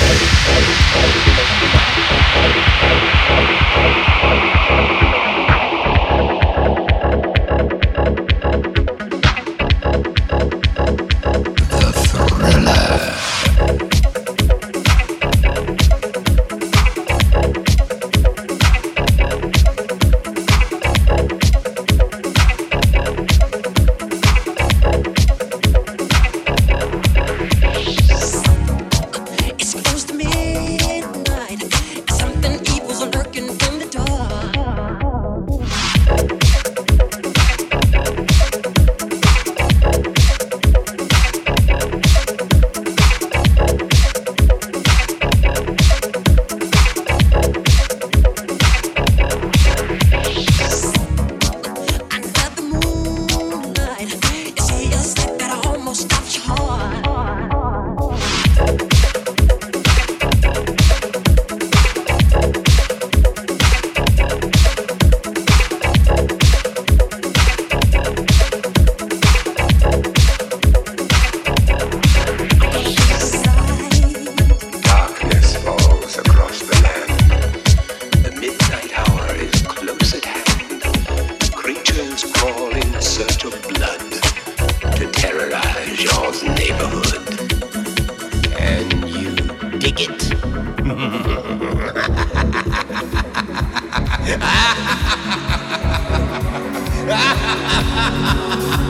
Thank you. dig it.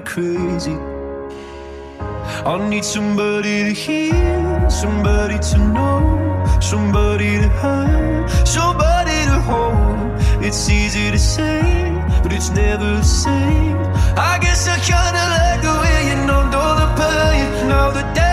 crazy. I need somebody to hear, somebody to know, somebody to have, somebody to hold. It's easy to say, but it's never the same. I guess I kinda like the way you numbed all the pain. Now the day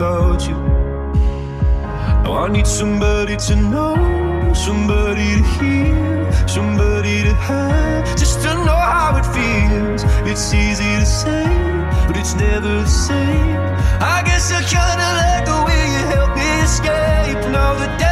without you. Now I need somebody to know, somebody to hear, somebody to have, just to know how it feels. It's easy to say, but it's never the same. I guess I kinda like the way you help me escape. Now the day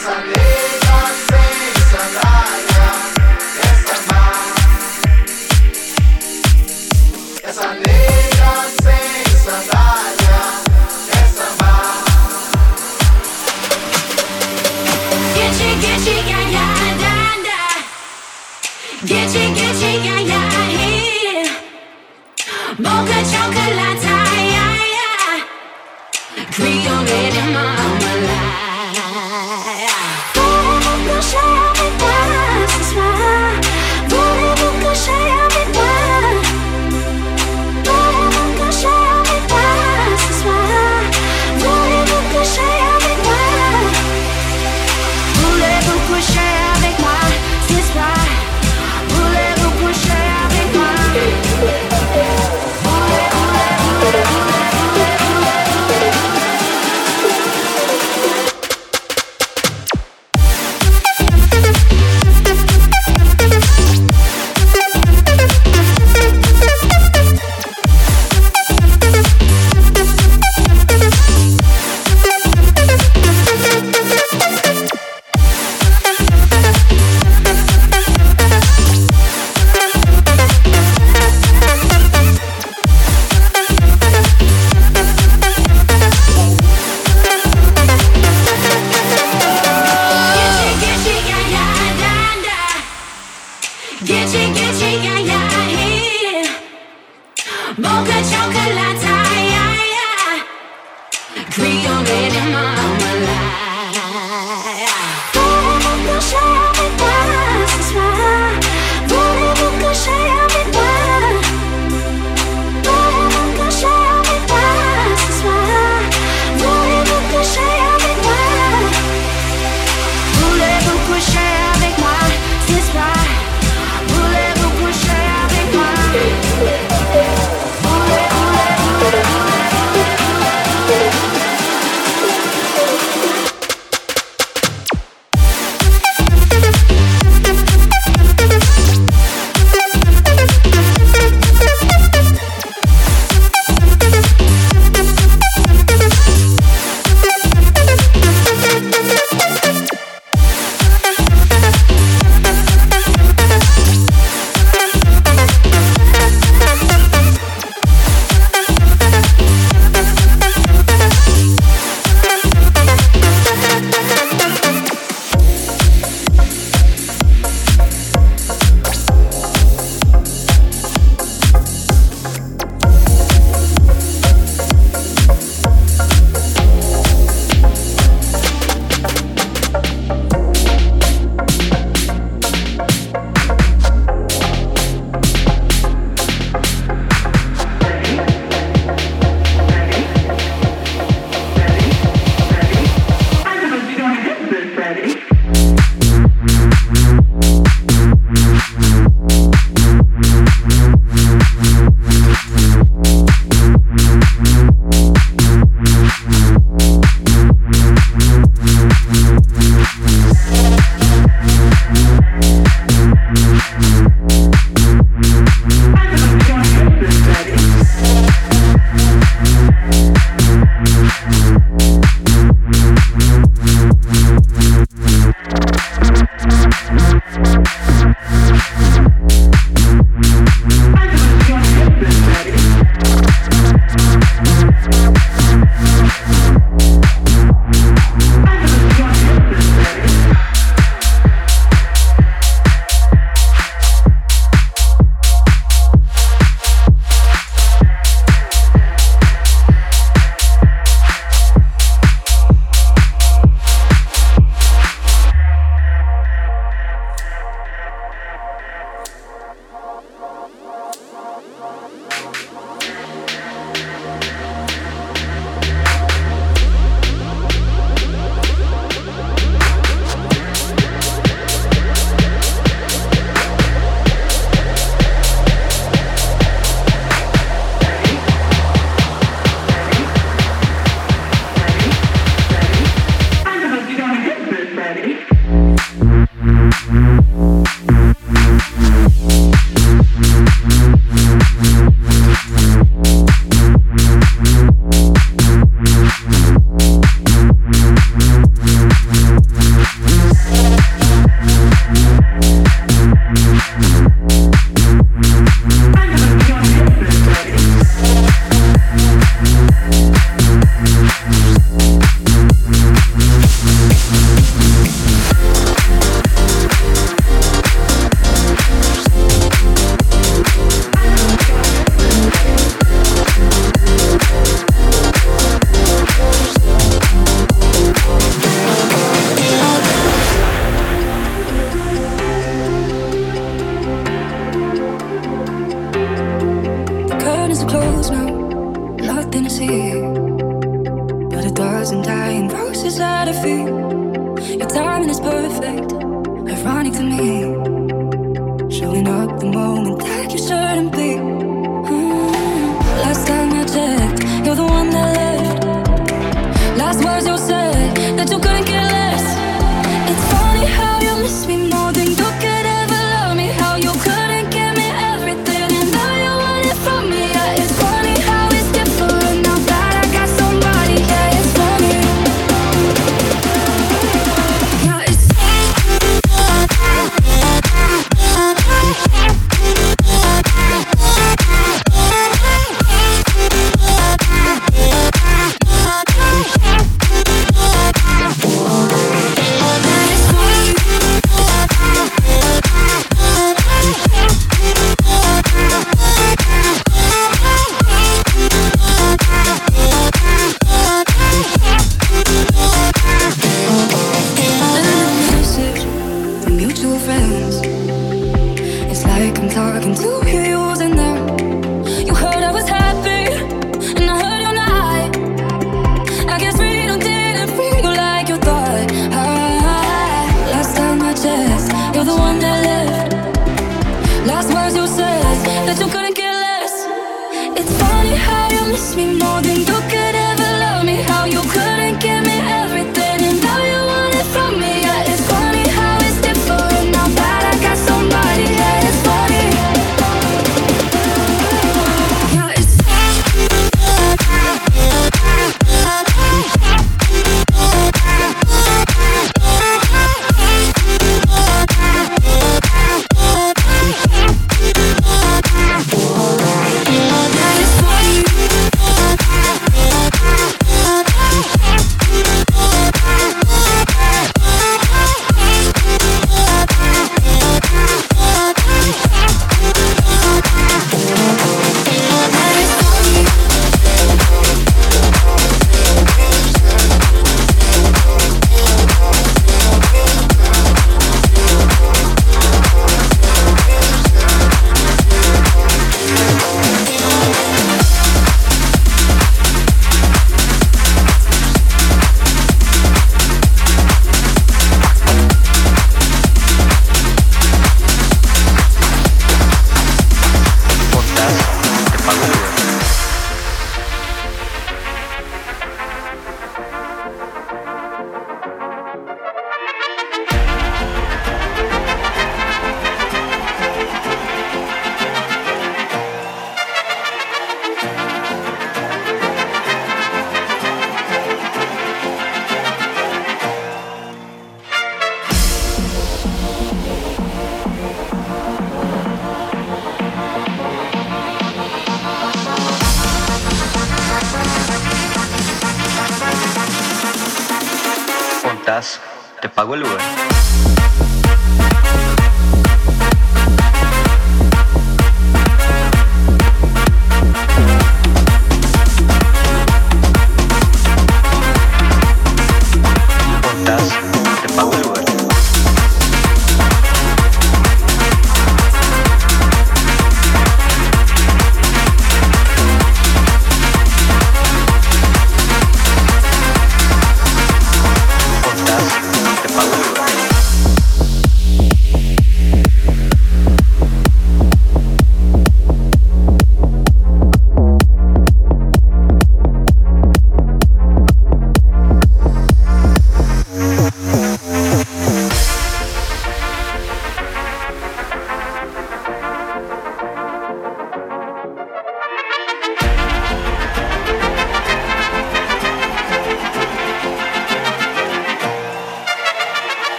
Sunday.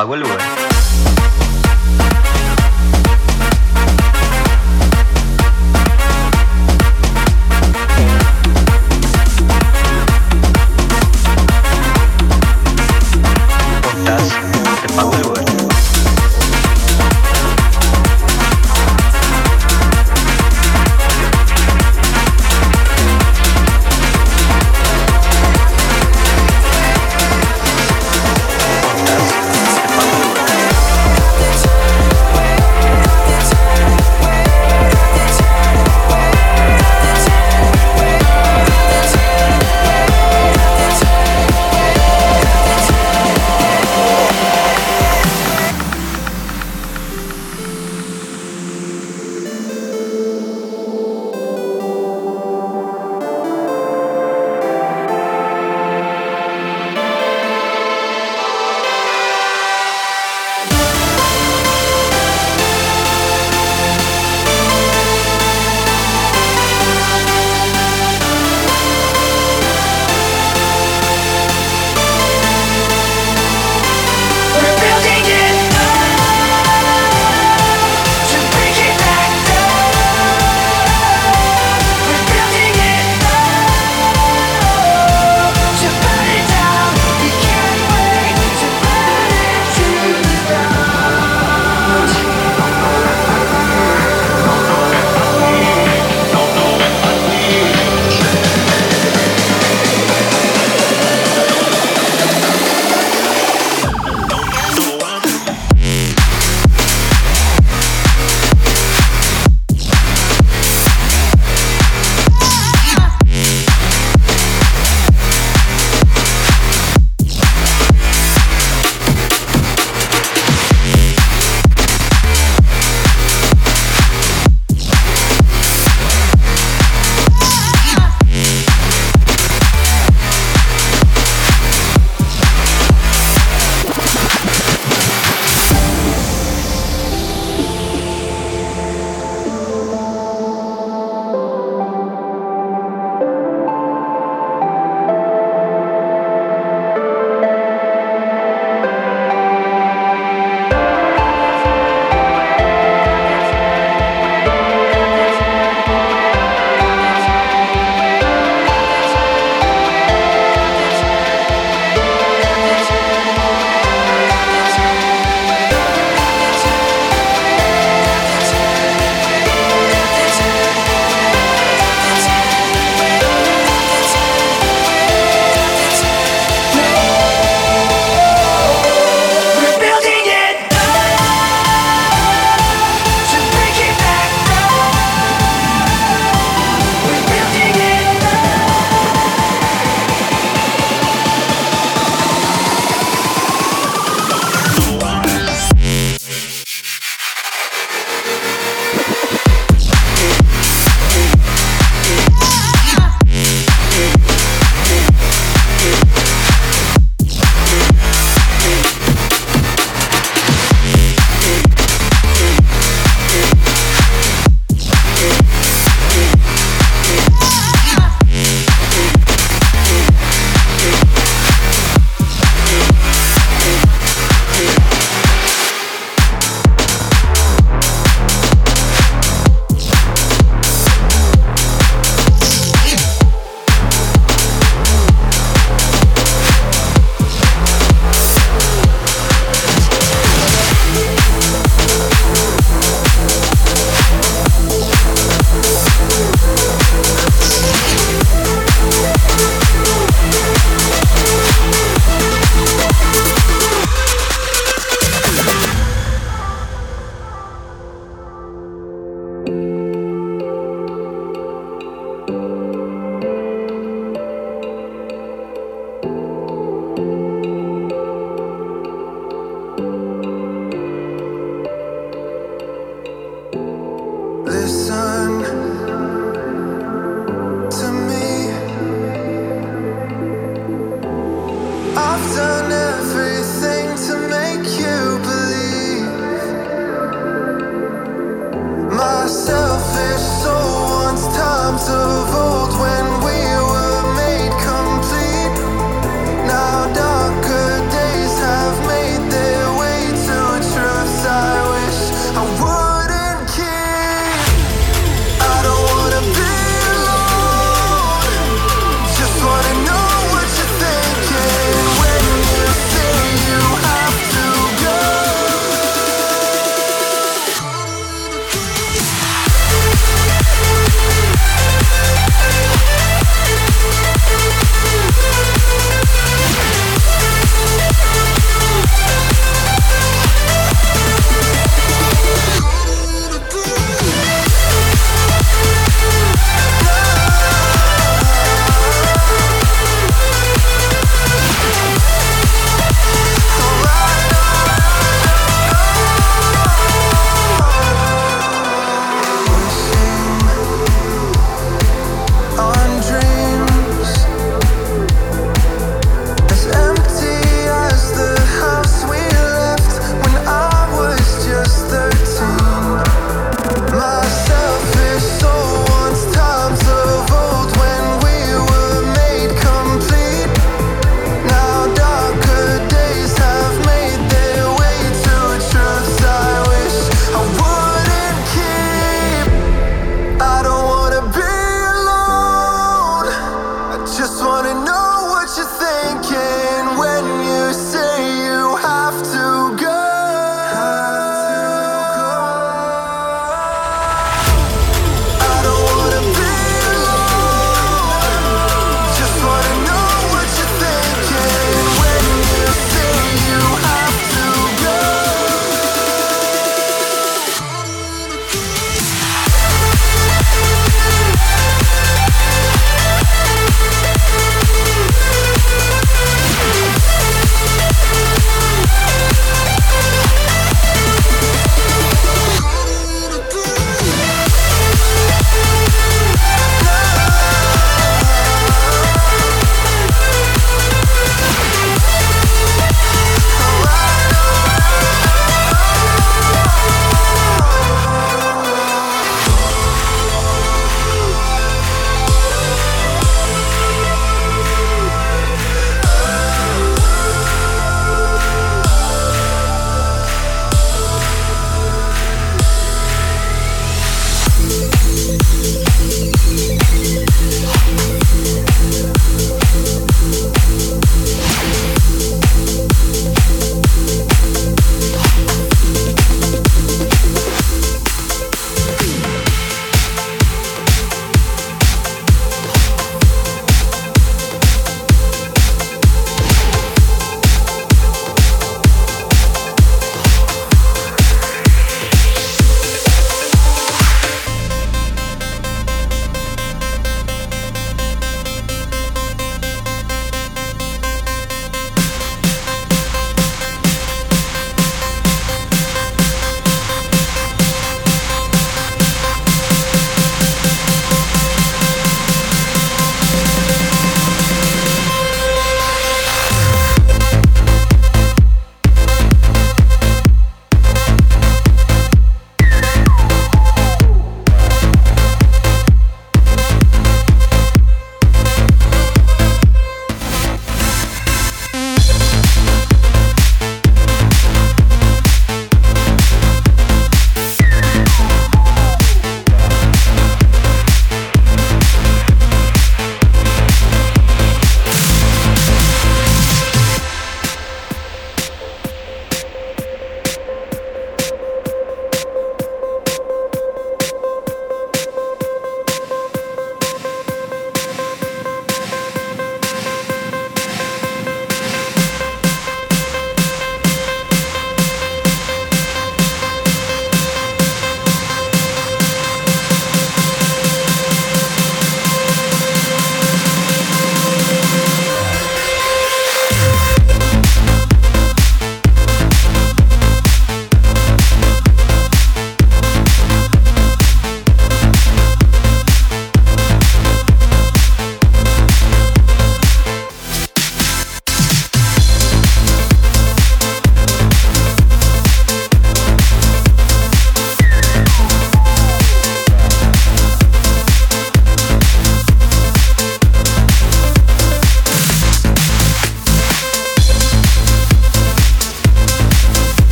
Pagó el Uber.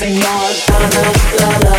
And on. La, la, la, la.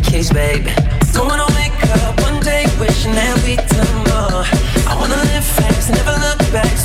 the case, babe. Don't wanna wake up one day wishing that we'd done more. I wanna live fast, never look back.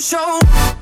show.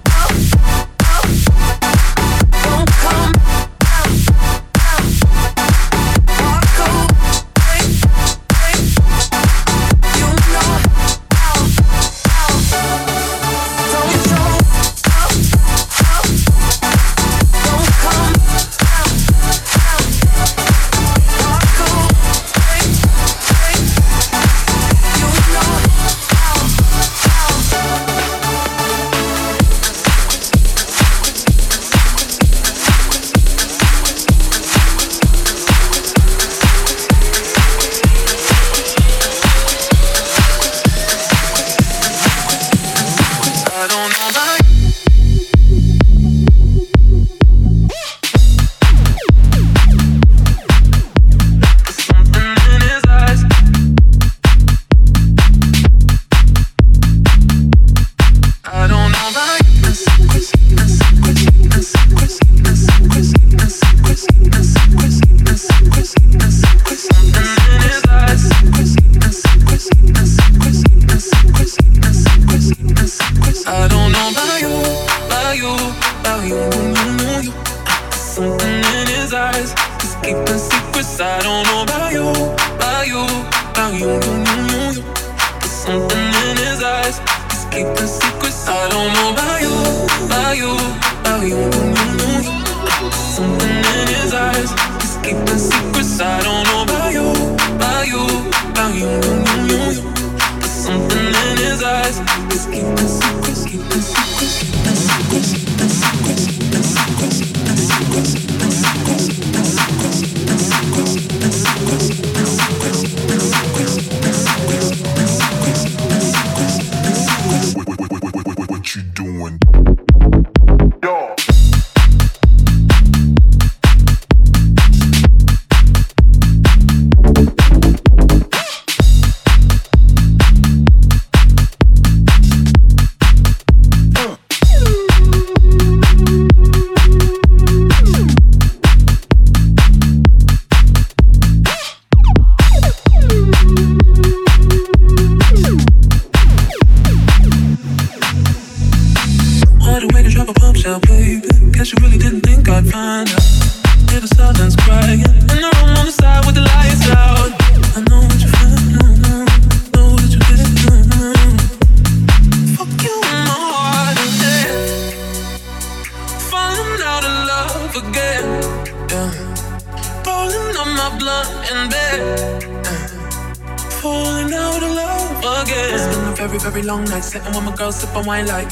Wine like